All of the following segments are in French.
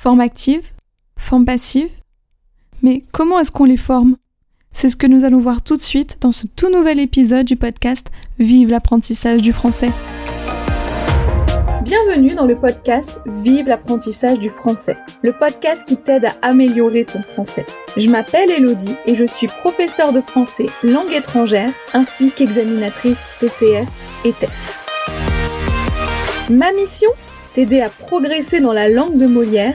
Forme active Forme passive Mais comment est-ce qu'on les forme? C'est ce que nous allons voir tout de suite dans ce tout nouvel épisode du podcast Vive l'apprentissage du français. Bienvenue dans le podcast Vive l'apprentissage du français, le podcast qui t'aide à améliorer ton français. Je m'appelle Elodie et je suis professeure de français langue étrangère ainsi qu'examinatrice TCF et TEF. Ma mission? T'aider à progresser dans la langue de Molière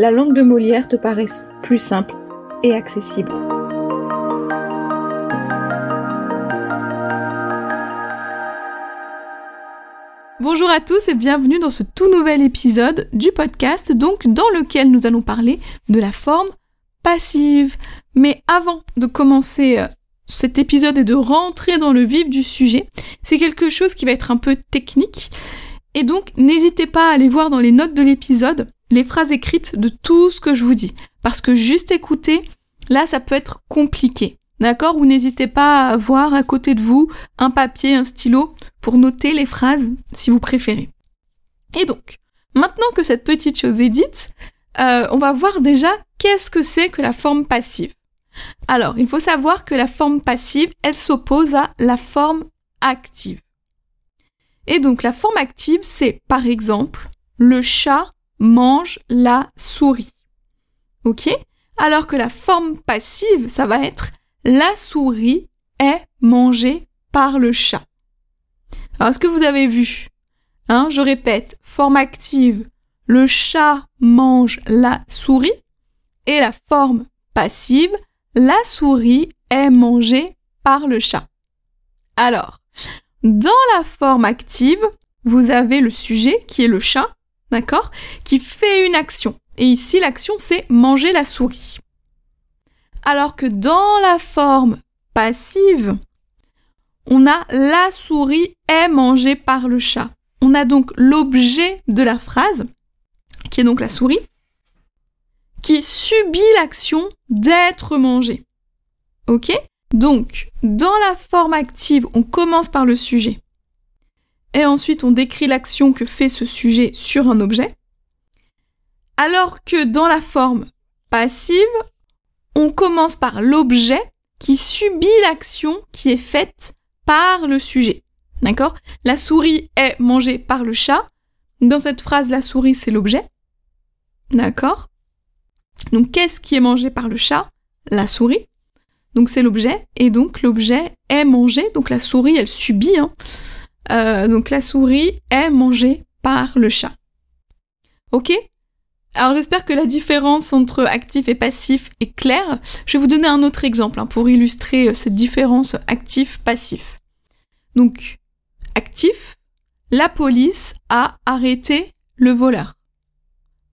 la langue de Molière te paraisse plus simple et accessible. Bonjour à tous et bienvenue dans ce tout nouvel épisode du podcast, donc dans lequel nous allons parler de la forme passive. Mais avant de commencer euh, cet épisode et de rentrer dans le vif du sujet, c'est quelque chose qui va être un peu technique. Et donc, n'hésitez pas à aller voir dans les notes de l'épisode les phrases écrites de tout ce que je vous dis. Parce que juste écouter, là, ça peut être compliqué. D'accord? Ou n'hésitez pas à voir à côté de vous un papier, un stylo pour noter les phrases si vous préférez. Et donc, maintenant que cette petite chose est dite, euh, on va voir déjà qu'est-ce que c'est que la forme passive. Alors, il faut savoir que la forme passive, elle s'oppose à la forme active. Et donc la forme active, c'est par exemple le chat mange la souris. Ok? Alors que la forme passive, ça va être la souris est mangée par le chat. Alors est-ce que vous avez vu? Hein, Je répète, forme active, le chat mange la souris. Et la forme passive, la souris est mangée par le chat. Alors, dans la forme active, vous avez le sujet qui est le chat, d'accord? Qui fait une action. Et ici, l'action, c'est manger la souris. Alors que dans la forme passive, on a la souris est mangée par le chat. On a donc l'objet de la phrase, qui est donc la souris, qui subit l'action d'être mangée. Ok? Donc, dans la forme active, on commence par le sujet. Et ensuite, on décrit l'action que fait ce sujet sur un objet. Alors que dans la forme passive, on commence par l'objet qui subit l'action qui est faite par le sujet. D'accord? La souris est mangée par le chat. Dans cette phrase, la souris, c'est l'objet. D'accord? Donc, qu'est-ce qui est mangé par le chat? La souris. Donc c'est l'objet, et donc l'objet est mangé, donc la souris elle subit, hein. Euh, donc la souris est mangée par le chat. Ok? Alors j'espère que la différence entre actif et passif est claire. Je vais vous donner un autre exemple hein, pour illustrer euh, cette différence actif-passif. Donc actif, la police a arrêté le voleur.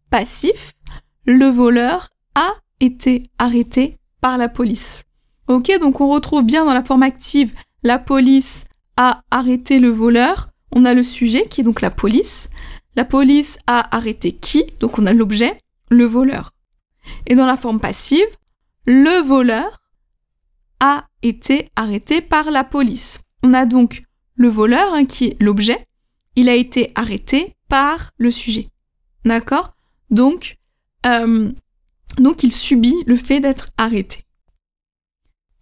Passif, le voleur a été arrêté par la police. Ok, donc on retrouve bien dans la forme active la police a arrêté le voleur. On a le sujet qui est donc la police. La police a arrêté qui? Donc on a l'objet, le voleur. Et dans la forme passive, le voleur a été arrêté par la police. On a donc le voleur hein, qui est l'objet. Il a été arrêté par le sujet. D'accord? Donc, euh, donc il subit le fait d'être arrêté.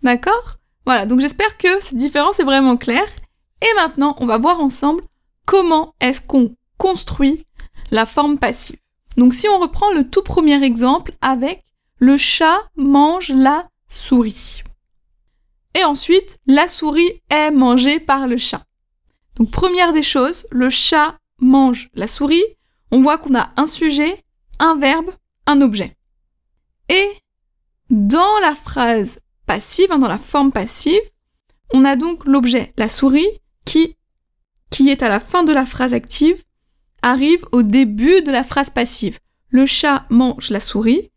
D'accord? Voilà, donc j'espère que cette différence est vraiment claire. Et maintenant, on va voir ensemble comment est-ce qu'on construit la forme passive. Donc si on reprend le tout premier exemple avec le chat mange la souris. Et ensuite, la souris est mangée par le chat. Donc première des choses, le chat mange la souris. On voit qu'on a un sujet, un verbe, un objet. Et dans la phrase passive, hein, dans la forme passive, on a donc l'objet, la souris, qui, qui est à la fin de la phrase active, arrive au début de la phrase passive. le chat mange la souris.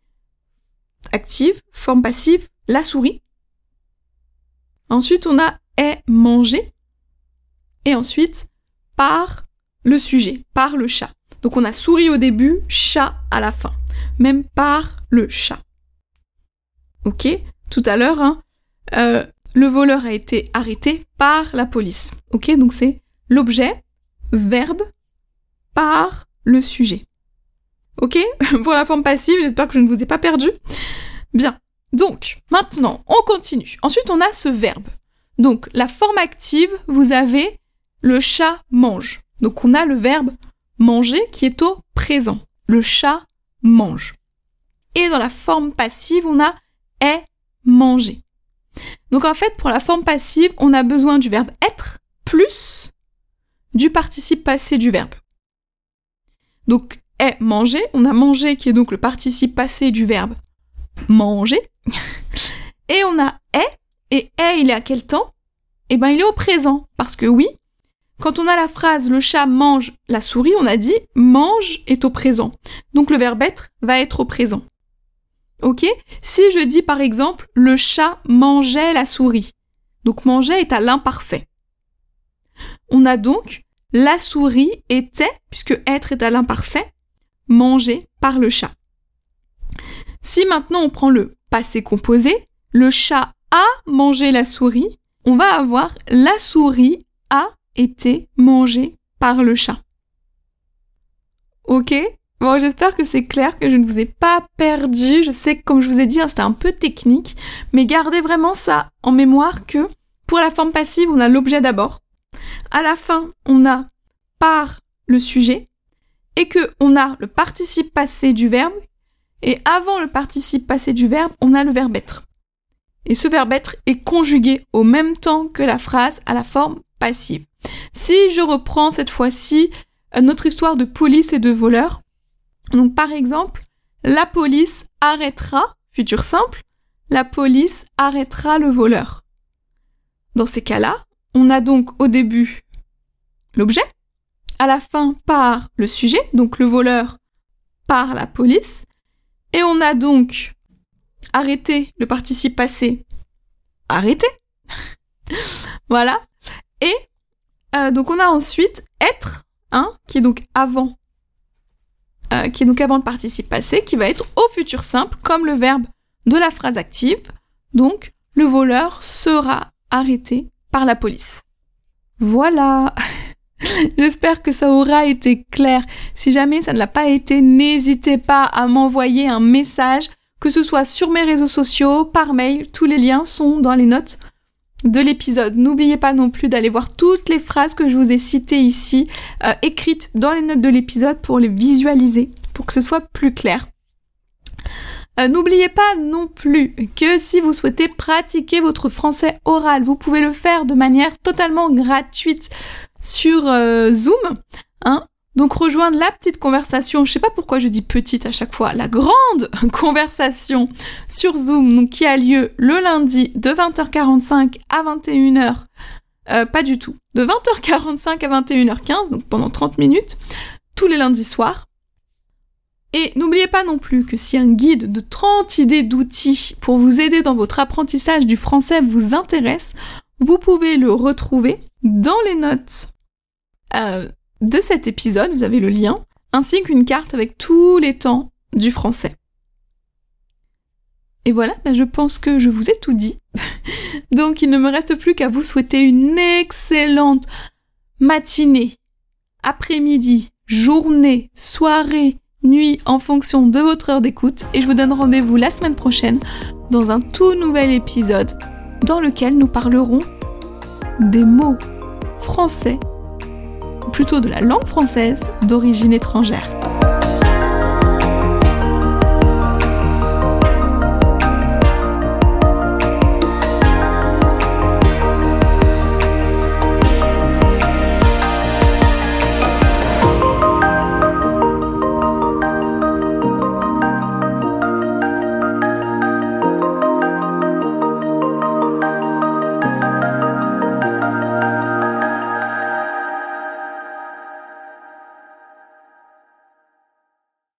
Active, forme passive, la souris. Ensuite, on a est mangé. Et ensuite, par le sujet, par le chat. Donc on a souris au début, chat à la fin. Même par le chat. Ok? Tout à l'heure, hein, euh, le voleur a été arrêté par la police. Ok Donc c'est l'objet, verbe, par le sujet. Ok Pour la forme passive, j'espère que je ne vous ai pas perdu. Bien. Donc, maintenant, on continue. Ensuite, on a ce verbe. Donc, la forme active, vous avez le chat mange. Donc, on a le verbe manger qui est au présent. Le chat mange. Et dans la forme passive, on a est mangé. Donc, en fait, pour la forme passive, on a besoin du verbe être plus du participe passé du verbe. Donc, est mangé, on a mangé qui est donc le participe passé du verbe manger. Et on a est, et est, il est à quel temps? Eh bien, il est au présent. Parce que oui, quand on a la phrase le chat mange la souris, on a dit mange est au présent. Donc le verbe être va être au présent. Ok? Si je dis par exemple le chat mangeait la souris, donc manger est à l'imparfait. On a donc la souris était, puisque être est à l'imparfait, mangé par le chat. Si maintenant on prend le passé composé, le chat a mangé la souris, on va avoir la souris a été mangée par le chat. Ok? Bon, j'espère que c'est clair, que je ne vous ai pas perdu. Je sais que, comme je vous ai dit, hein, c'était un peu technique, mais gardez vraiment ça en mémoire que pour la forme passive, on a l'objet d'abord. À la fin, on a par le sujet et que on a le participe passé du verbe et avant le participe passé du verbe, on a le verbe être. Et ce verbe être est conjugué au même temps que la phrase à la forme passive. Si je reprends cette fois-ci euh, notre histoire de police et de voleur, donc par exemple, la police arrêtera, futur simple, la police arrêtera le voleur. Dans ces cas-là, on a donc au début l'objet, à la fin par le sujet, donc le voleur par la police, et on a donc arrêté le participe passé arrêté. voilà. Et euh, donc on a ensuite être, hein, qui est donc avant, euh, qui est donc avant le participe passé, qui va être au futur simple, comme le verbe de la phrase active. Donc le voleur sera arrêté par la police. Voilà. J'espère que ça aura été clair. Si jamais ça ne l'a pas été, n'hésitez pas à m'envoyer un message, que ce soit sur mes réseaux sociaux, par mail. Tous les liens sont dans les notes de l'épisode. N'oubliez pas non plus d'aller voir toutes les phrases que je vous ai citées ici, euh, écrites dans les notes de l'épisode pour les visualiser, pour que ce soit plus clair. Euh, n'oubliez pas non plus que si vous souhaitez pratiquer votre français oral, vous pouvez le faire de manière totalement gratuite sur euh, Zoom. Hein donc rejoindre la petite conversation, je sais pas pourquoi je dis petite à chaque fois, la grande conversation sur Zoom, qui a lieu le lundi de 20h45 à 21h. Euh, pas du tout. De 20h45 à 21h15, donc pendant 30 minutes, tous les lundis soirs. Et n'oubliez pas non plus que si un guide de 30 idées d'outils pour vous aider dans votre apprentissage du français vous intéresse, vous pouvez le retrouver dans les notes euh, de cet épisode, vous avez le lien, ainsi qu'une carte avec tous les temps du français. Et voilà, bah, je pense que je vous ai tout dit. Donc il ne me reste plus qu'à vous souhaiter une excellente matinée, après-midi, journée, soirée, nuit en fonction de votre heure d'écoute et je vous donne rendez-vous la semaine prochaine dans un tout nouvel épisode dans lequel nous parlerons des mots français, plutôt de la langue française d'origine étrangère.